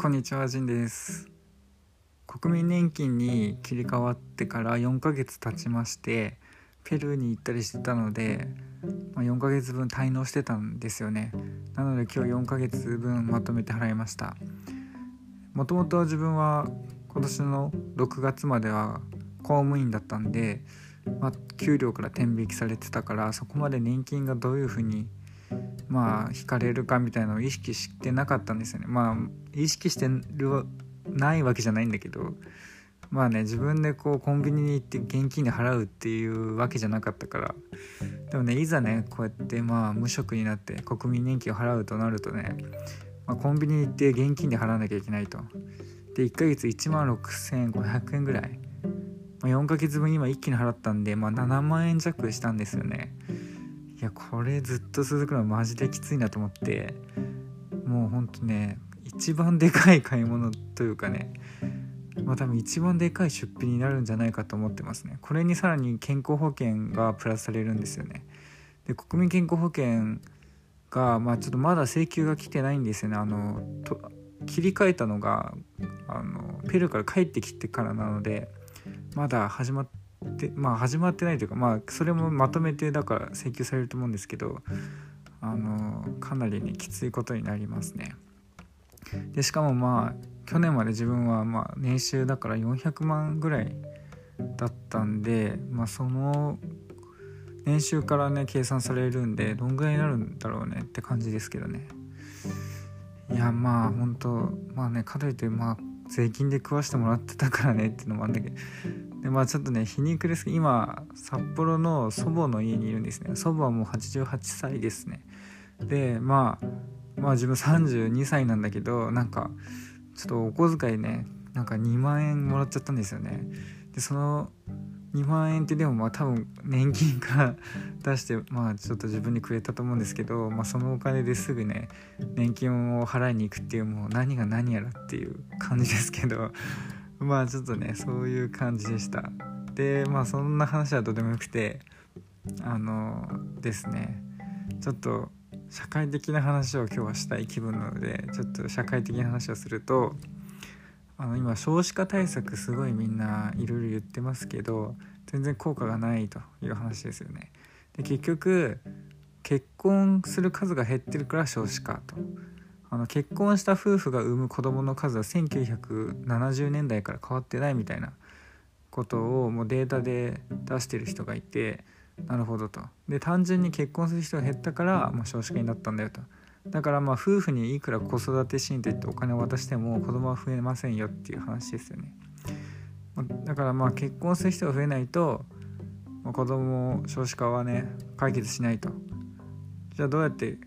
こんにちは、ジンです。国民年金に切り替わってから4ヶ月経ちまして、ペルーに行ったりしてたので、まあ、4ヶ月分滞納してたんですよね。なので今日4ヶ月分まとめて払いました。もともと自分は今年の6月までは公務員だったんで、まあ、給料から天引きされてたからそこまで年金がどういうふうにまあ引かれるかみたいなのを意識してなかったんですよね。まあ意識してるないわけじゃないんだけどまあね自分でこうコンビニに行って現金で払うっていうわけじゃなかったから。でもねいざねこうやってまあ無職になって国民年金を払うとなるとね、まあ、コンビニに行って現金で払わなきゃいけないと。で1ヶ月1万6500円ぐらい、まあ、4ヶ月分今一気に払ったんで、まあ、7万円弱したんですよね。いやこれずっと続くのはマジできついなと思ってもうほんとね一番でかい買い物というかねまあ多分一番でかい出費になるんじゃないかと思ってますね。これにさらに健康保険がプラスされるんですよね。で国民健康保険がまあちょっとまだ請求が来てないんですよね。あのと切り替えたのがあのペルーから帰ってきてからなのでまだ始まっでまあ始まってないというかまあそれもまとめてだから請求されると思うんですけどあのかなりねきついことになりますね。でしかもまあ去年まで自分はまあ年収だから400万ぐらいだったんでまあその年収からね計算されるんでどんぐらいになるんだろうねって感じですけどね。いやまあ本当まあねかといってまあ税金で食わしてもらってたからねっていうのもあんだけどでまあちょっとね皮肉ですけど今札幌の祖母の家にいるんですね。祖母はもう88歳ですね。でまあまあ自分32歳なんだけどなんかちょっとお小遣いねなんか2万円もらっちゃったんですよね。でその2万円ってでもまあ多分年金から 出してまあちょっと自分にくれたと思うんですけど、まあ、そのお金ですぐね年金を払いに行くっていうもう何が何やらっていう感じですけど。まあちょっとねそういう感じでしたでまあそんな話はどうでもよくてあのですねちょっと社会的な話を今日はしたい気分なのでちょっと社会的な話をするとあの今少子化対策すごいみんないろいろ言ってますけど全然効果がないという話ですよね。で結局結婚する数が減ってるから少子化とあの結婚した夫婦が産む子どもの数は1970年代から変わってないみたいなことをもうデータで出してる人がいてなるほどと。で単純に結婚する人が減ったからもう少子化になったんだよと。だからまあ夫婦にいくら子育て支援といってお金を渡しても子供は増えませんよっていう話ですよね。だからまあ結婚する人が増えないと子供少子化はね解決しないと。じゃあどうやって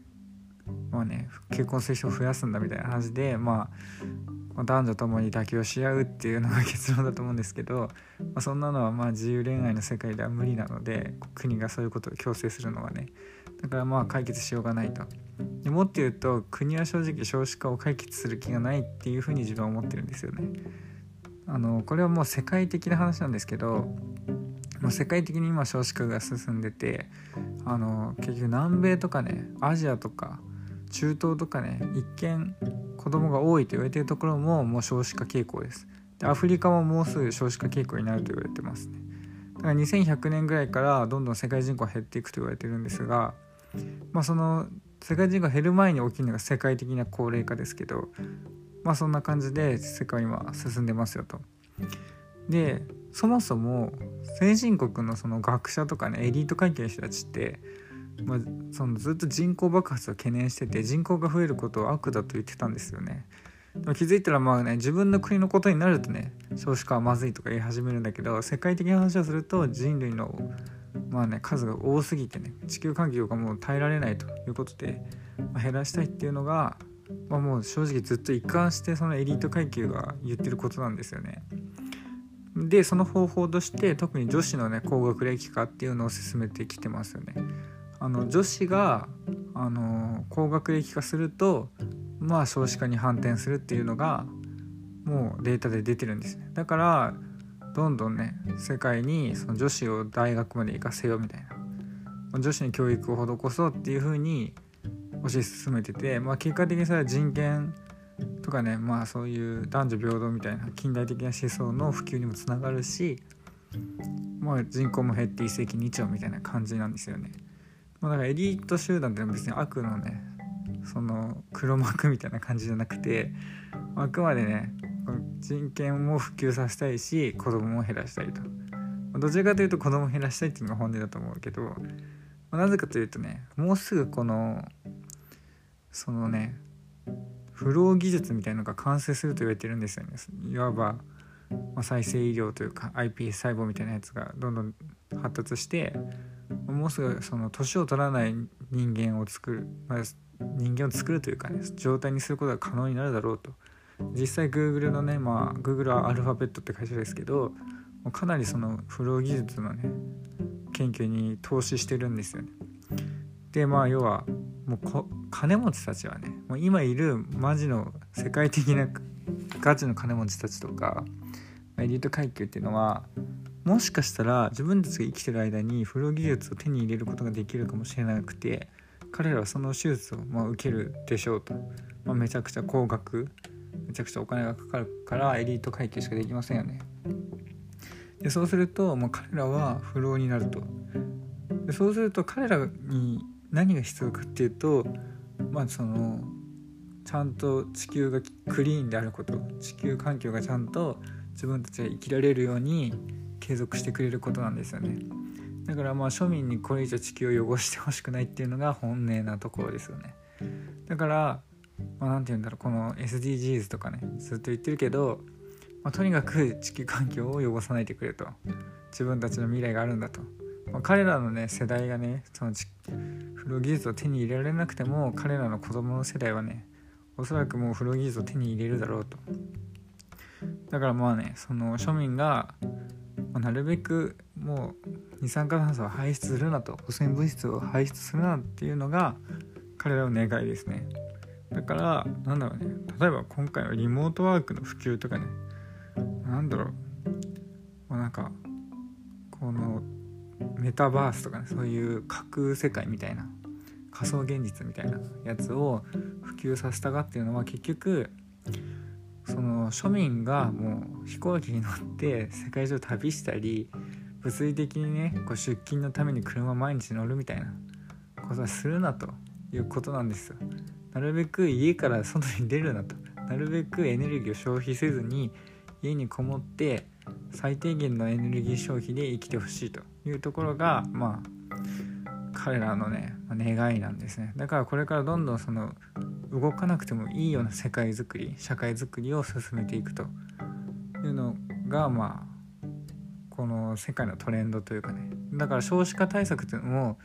まあね結婚する人を増やすんだみたいな話でまあ男女ともに妥協し合うっていうのが結論だと思うんですけど、まあ、そんなのはまあ自由恋愛の世界では無理なので国がそういうことを強制するのはね。だからまあ解決しようがないと。でもっと言うと国は正直少子化を解決する気がないっていうふうに自分は思ってるんですよね。あのこれはもう世界的な話なんですけどもう世界的に今少子化が進んでてあの結局南米とかねアジアとか中東とかね一見子供が多いと言われているところももう少子化傾向ですでアフリカももうすぐ少子化傾向になると言われてますねだから2100年ぐらいからどんどん世界人口減っていくと言われてるんですがまあその世界人口減る前に起きるのが世界的な高齢化ですけどまあそんな感じで世界今進んでますよと。でそもそも先進国のその学者とかねエリート階級の人たちって、まあ、そのずっと人口爆発を懸念してて人口が増えることを悪だと言ってたんですよね。気づいたらまあね自分の国のことになるとね少子化はまずいとか言い始めるんだけど世界的な話をすると人類のまあね数が多すぎてね地球環境がもう耐えられないということで、まあ、減らしたいっていうのが、まあ、もう正直ずっと一貫してそのエリート階級が言ってることなんですよね。でその方法として特に女子のね高学歴化っていうのを進めてきてますよね。あの女子があの高学歴化するとまあ少子化に反転するっていうのがもうデータで出てるんですね。だからどんどんね世界にその女子を大学まで行かせようみたいな女子に教育を施そうっていう風に推し進めてて、まあ、結果的にそれは人権とかねまあそういう男女平等みたいな近代的な思想の普及にもつながるし、まあ、人口も減って一石二鳥みたいな感じなんですよね。まあ、だからエリート集団って別に悪のねその黒幕みたいな感じじゃなくてあくまでね人権も普及させたいし子供も減らしたいと。どちらかというと子供を減らしたいっていうのが本音だと思うけど、まあ、なぜかというとねもうすぐこのそのね不老技術みたいのが完成すると言われてるんですよね。いわば、まあ、再生医療というか iPS 細胞みたいなやつがどんどん発達してもうすぐその年を取らない人間を作る、まあ、人間を作るというかね状態にすることが可能になるだろうと実際 Google のねまあ Google はアルファベットって会社ですけどかなりその不老技術のね研究に投資してるんですよね。でまあ要はもう金持ちたちはねもう今いるマジの世界的なガチの金持ちたちとかエリート階級っていうのはもしかしたら自分たちが生きてる間に不老技術を手に入れることができるかもしれなくて彼らはその手術をま受けるでしょうと、まあ、めちゃくちゃ高額めちゃくちゃお金がかかるからエリート階級しかできませんよね。でそうするともう彼らは不老になると。でそうすると彼らに何が必要かっていうとまあそのちゃんと地球がクリーンであること地球環境がちゃんと自分たちが生きられるように継続してくれることなんですよね。だからまあ庶民にこれ以上地球を汚してほしくないっていうのが本音なところですよね。だからまあ、何て言うんだろうこの SDGs とかねずっと言ってるけど、まあ、とにかく地球環境を汚さないでくれと。自分たちの未来があるんだと、まあ、彼らのね世代がねそのフロ技術を手に入れられなくても彼らの子供の世代はねおそらくもうフロ技術を手に入れるだろうと。だからまあねその庶民が、まあ、なるべくもう二酸化炭素を排出するなと汚染物質を排出するなっていうのが彼らの願いですね。だからなんだろうね。例えば今回のリモートワークの普及とかね。なんだろう。まなんかこのメタバースとかねそういう架空世界みたいな仮想現実みたいなやつを普及させたがっていうのは結局その庶民がもう飛行機に乗って世界中旅したり物理的にねこう出勤のために車毎日乗るみたいなことはするなということなんですよ。なるべく家から外に出るなと。なるべくエネルギーを消費せずに家にこもって最低限のエネルギー消費で生きてほしいというところがまあ彼らのね願いなんですね。だからこれからどんどんその動かなくてもいいような世界づくり社会づくりを進めていくと。いうのがまあこの世界のトレンドというかね。だから少子化対策っていうのも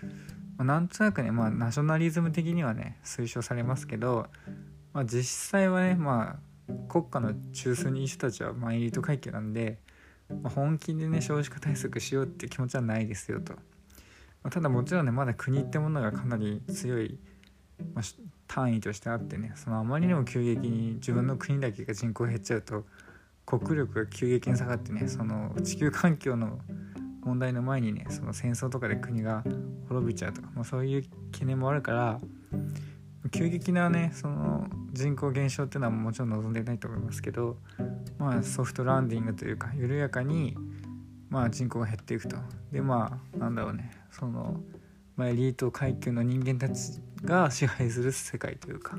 ま、なんとなくね、まあ、ナショナリズム的にはね推奨されますけど、まあ、実際はね、まあ、国家の中枢にいる人たちは、まあ、エリート階級なんで、まあ、本気でね少子化対策しようって気持ちはないですよと、ま、ただもちろんねまだ国ってものがかなり強い、まあ、単位としてあってねそのあまりにも急激に自分の国だけが人口減っちゃうと国力が急激に下がってねその地球環境の問題の前にねその戦争とかで国が滅びちゃうとか、まあ、そういう懸念もあるから急激なねその人口減少っていうのはもちろん望んでないと思いますけどまあソフトランディングというか緩やかにまあ人口が減っていくと。でまあなんだろうねその、まあ、エリート階級の人間たちが支配する世界というか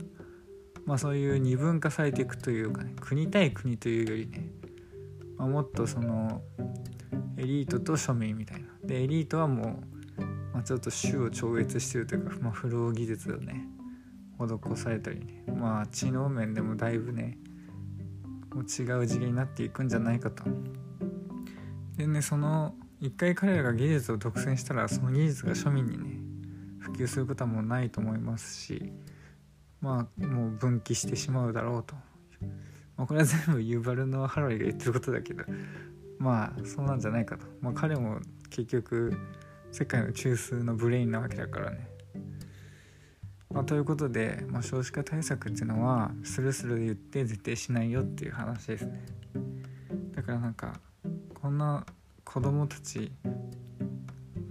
まあそういう二分化されていくというかね国対国というよりね、まあ、もっとそのエリートと庶民みたいな。でエリートはもう、まあ、ちょっと種を超越してるというか、まあ、不老技術をね施されたりねまあ知能面でもだいぶねもう違う次元になっていくんじゃないかと。でねその一回彼らが技術を独占したらその技術が庶民にね普及することはもうないと思いますしまあもう分岐してしまうだろうと、まあ、これは全部ユーバルのハロリが言ってることだけどまあそうなんじゃないかと、まあ、彼も結局世界の中枢のブレインなわけだからね。まあ、ということで、まあ、少子化対策っていうのはスルスル言って絶対しないよっていう話ですね。だからなんかこんな子供たち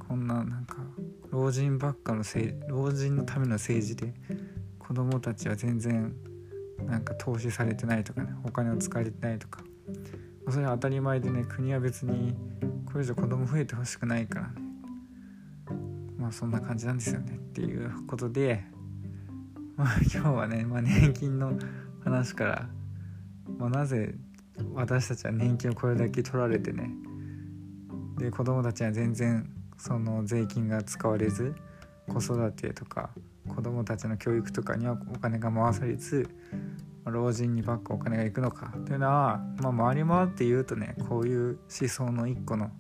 こんななんか老人ばっかのせい老人のための政治で子供たちは全然なんか投資されてないとかねお金を使われてないとかそれは当たり前でね国は別にこれ以上子供増えてほしくないからねまあそんな感じなんですよねっていうことでまあ今日はね、まあ、年金の話から、まあ、なぜ私たちは年金をこれだけ取られてねで子供たちは全然その税金が使われず子育てとか子供たちの教育とかにはお金が回されず老人にばっかお金が行くのか。というのは、まあ、回り回って言うとねこういう思想の一個の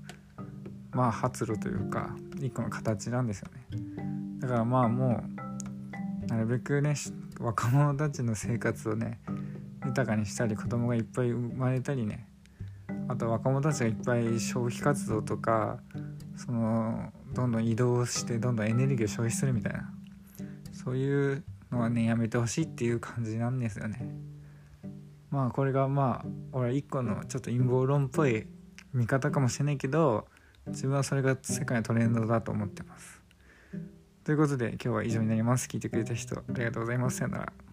まあ発露というか一個の形なんですよね。だからまあもうなるべくね若者たちの生活をね豊かにしたり子供がいっぱい生まれたりねあと若者たちがいっぱい消費活動とかそのどんどん移動してどんどんエネルギーを消費するみたいな。そういうのはねやめてほしいっていう感じなんですよね。まあこれがまあ俺は一個のちょっと陰謀論っぽい見方かもしれないけど自分はそれが世界のトレンドだと思ってます。ということで今日は以上になります。聞いてくれた人ありがとうございます。さよなら。